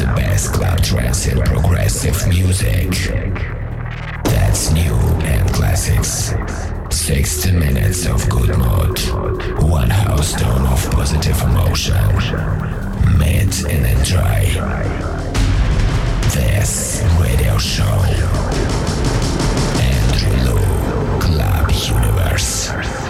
the best club trance and progressive music. That's new and classics. 60 minutes of good mood. One house tone of positive emotion. Meet and enjoy. This radio show. Andrew Lu, Club Universe.